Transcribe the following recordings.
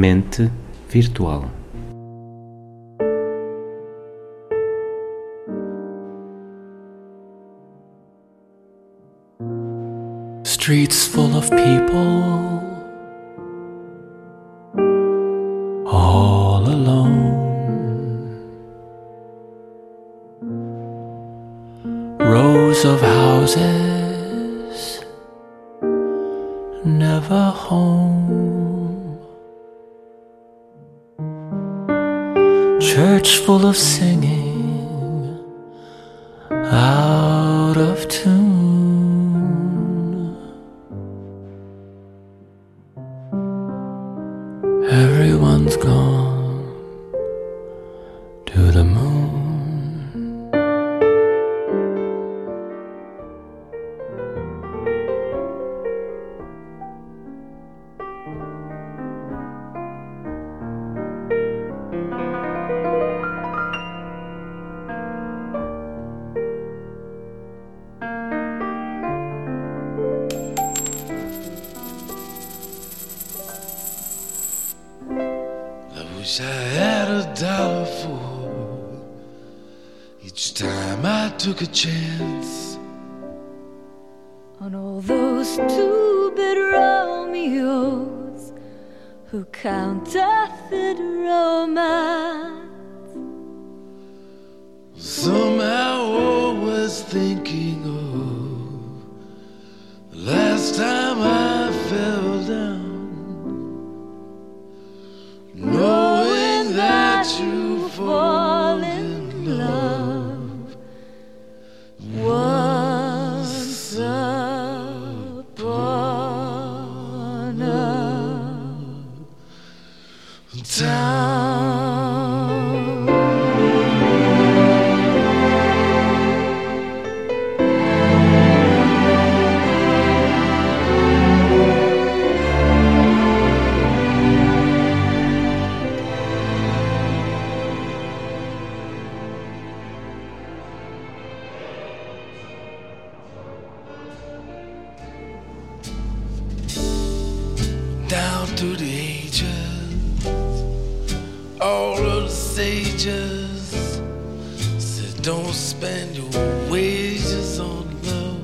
Mente Virtual. Streets full of people, out wish I had a dollar for each time I took a chance. on all those two-bit Romeos who counterfeit romance. Somehow always thinking of the last time I fell Don't spend your wages on love.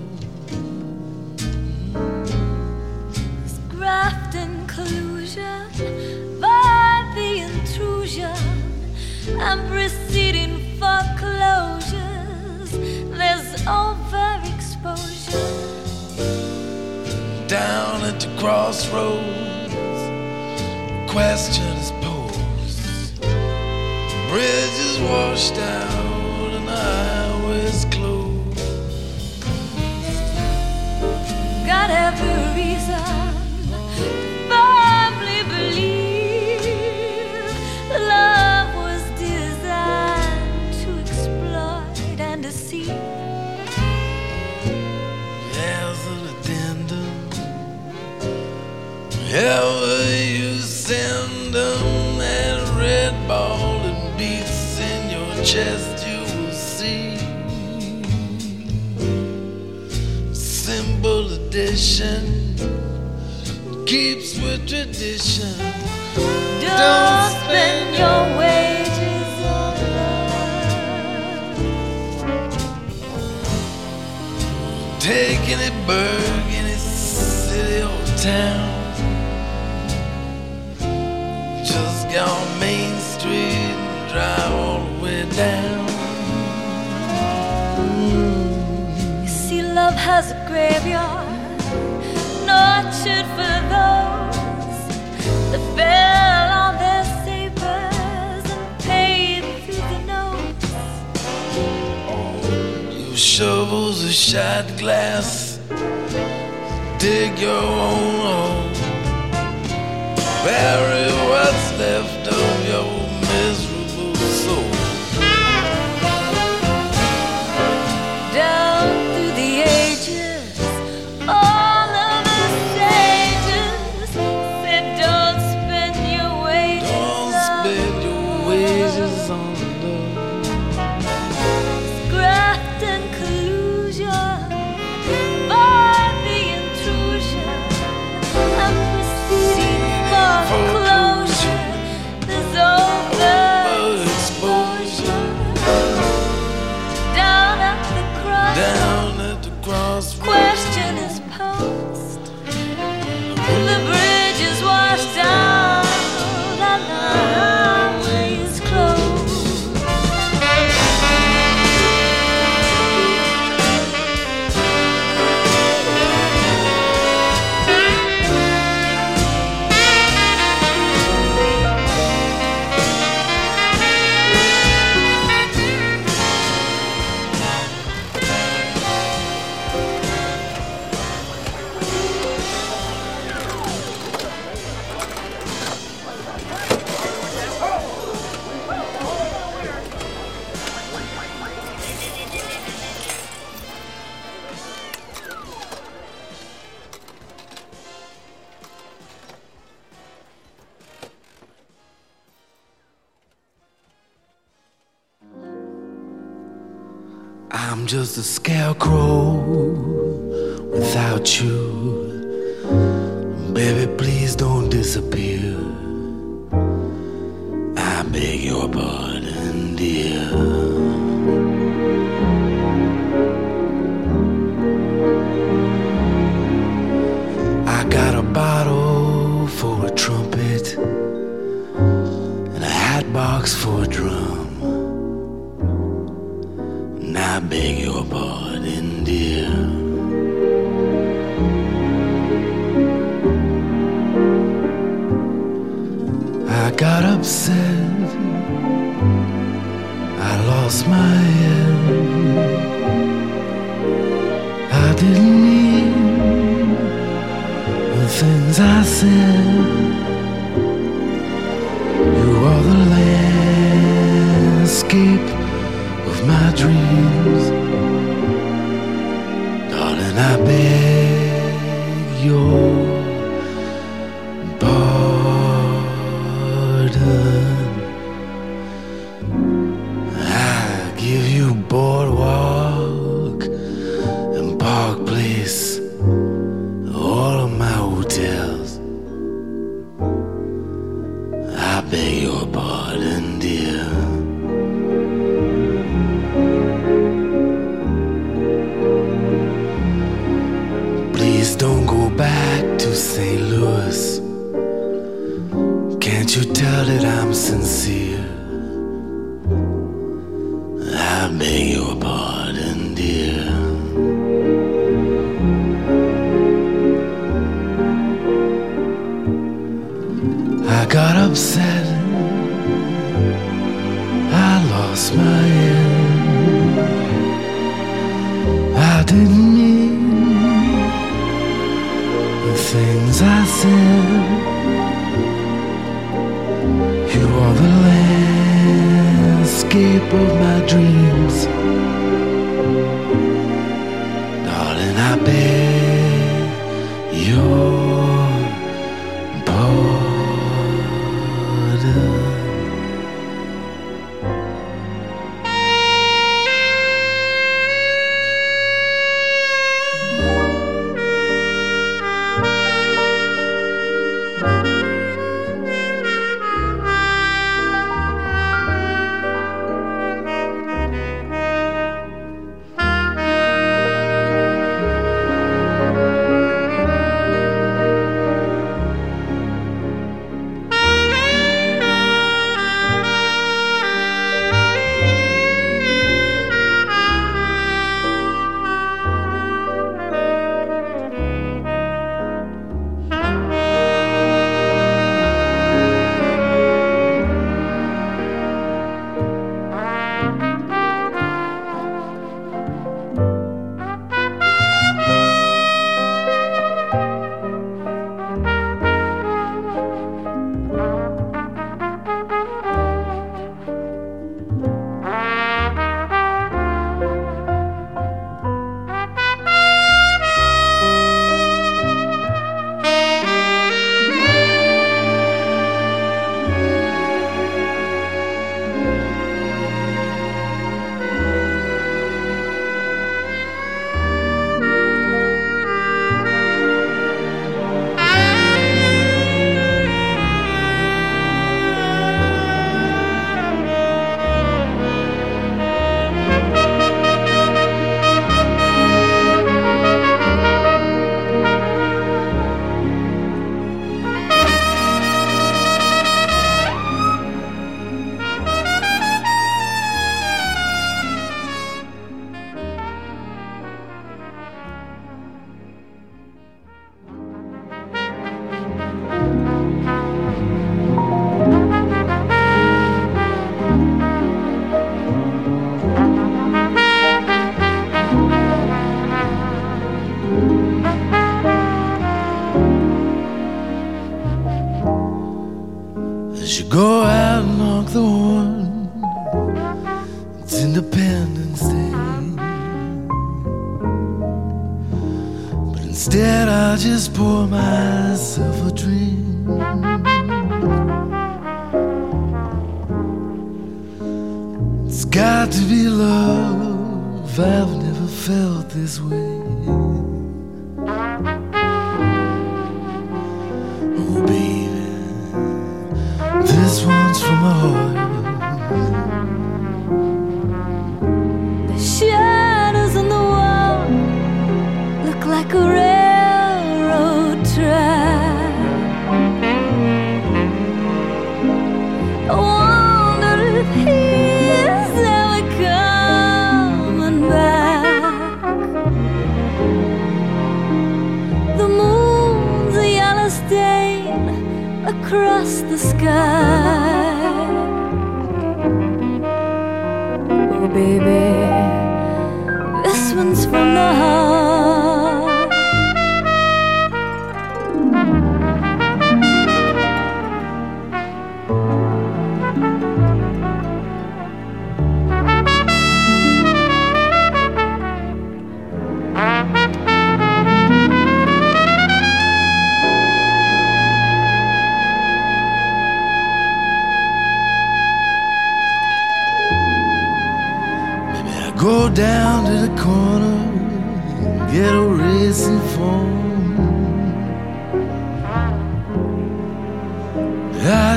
This graft and collusion by the intrusion and preceding foreclosures. There's overexposure. Down at the crossroads, questions is posed. bridges washed out highway's closed. Got every reason town. Just go on Main Street and drive all the way down. You see, love has a graveyard, nurtured for those that fell on their sabers and paid through the nose. Use shovels or shot glass. Dig your own hole. Bury what's left of your miserable I'm just a scarecrow without you. Baby, please don't disappear. I beg your pardon, dear. I got a bottle for a trumpet and a hat box for a drum. Beg your pardon, dear. I got upset. I lost my head. I didn't mean the things I said. Upset. I lost my head. I didn't mean the things I said. You are the landscape of my dreams.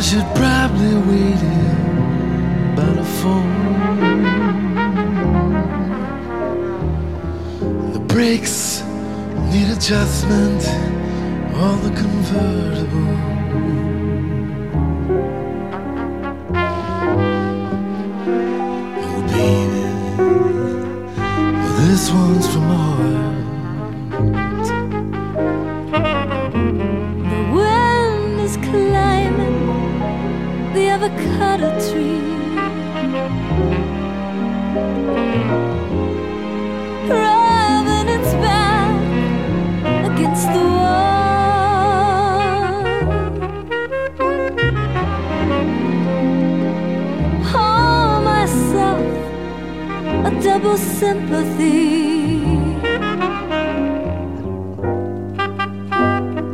should probably wait here by the phone. The brakes need adjustment on the convertible. Oh, baby, this one's double sympathy.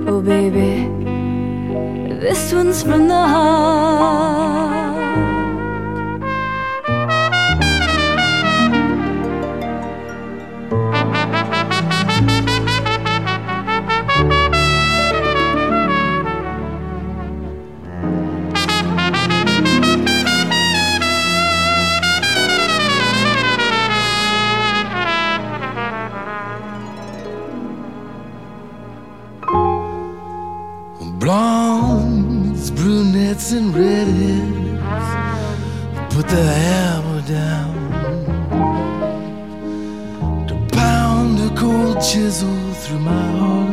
Oh, baby, this one's from the heart. Blondes, brunettes, and redheads put the hammer down to pound a cold chisel through my heart.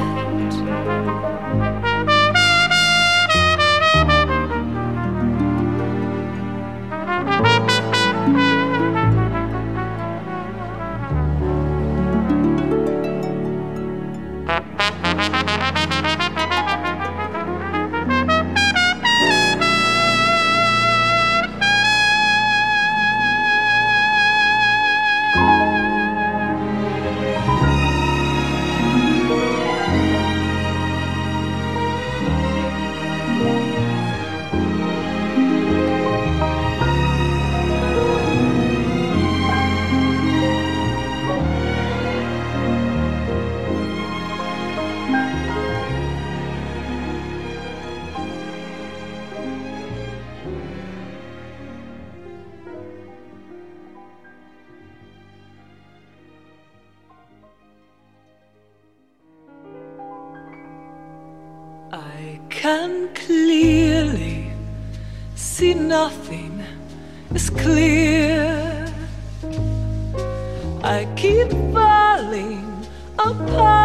can clearly see nothing is clear. I keep falling apart.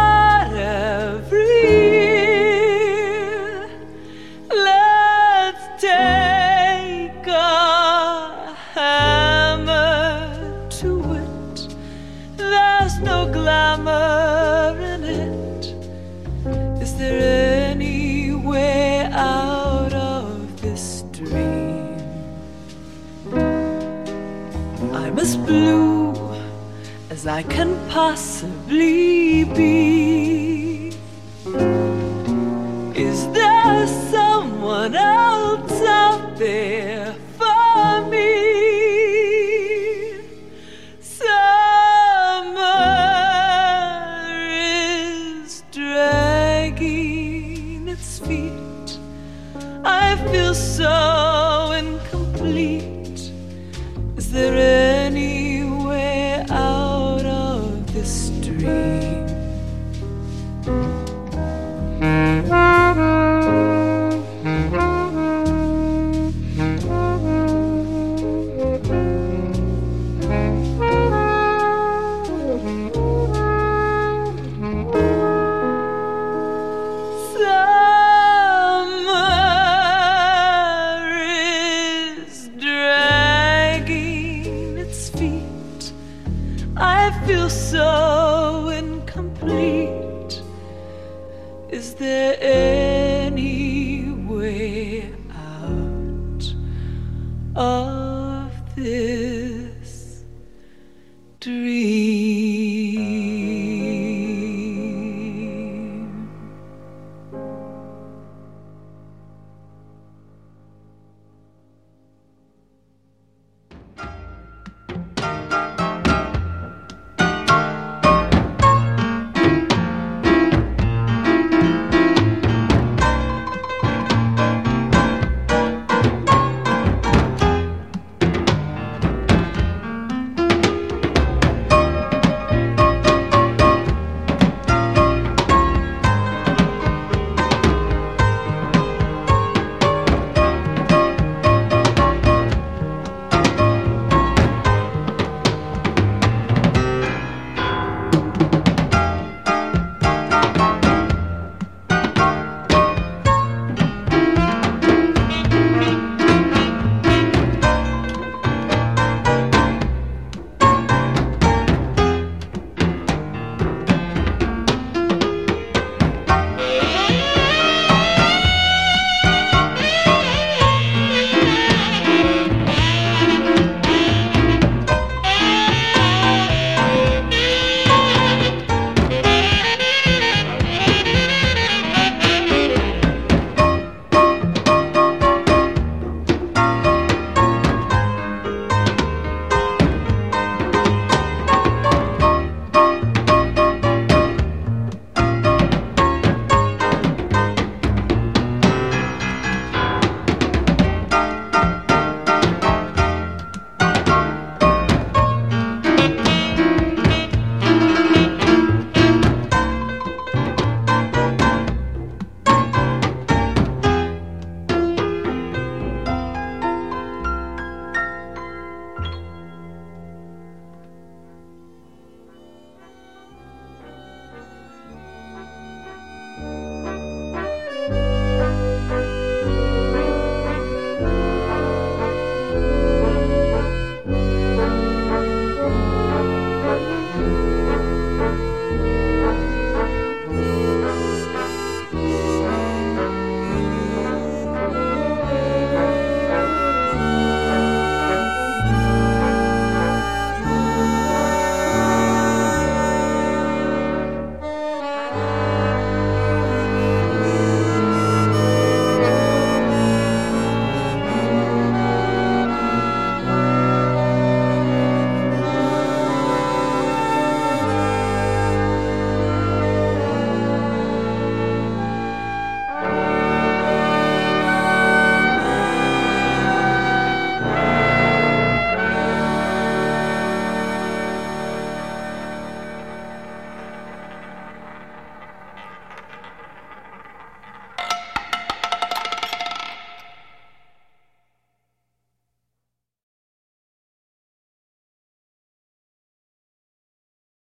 blue as I can possibly be. Is there someone else? history. of this dream.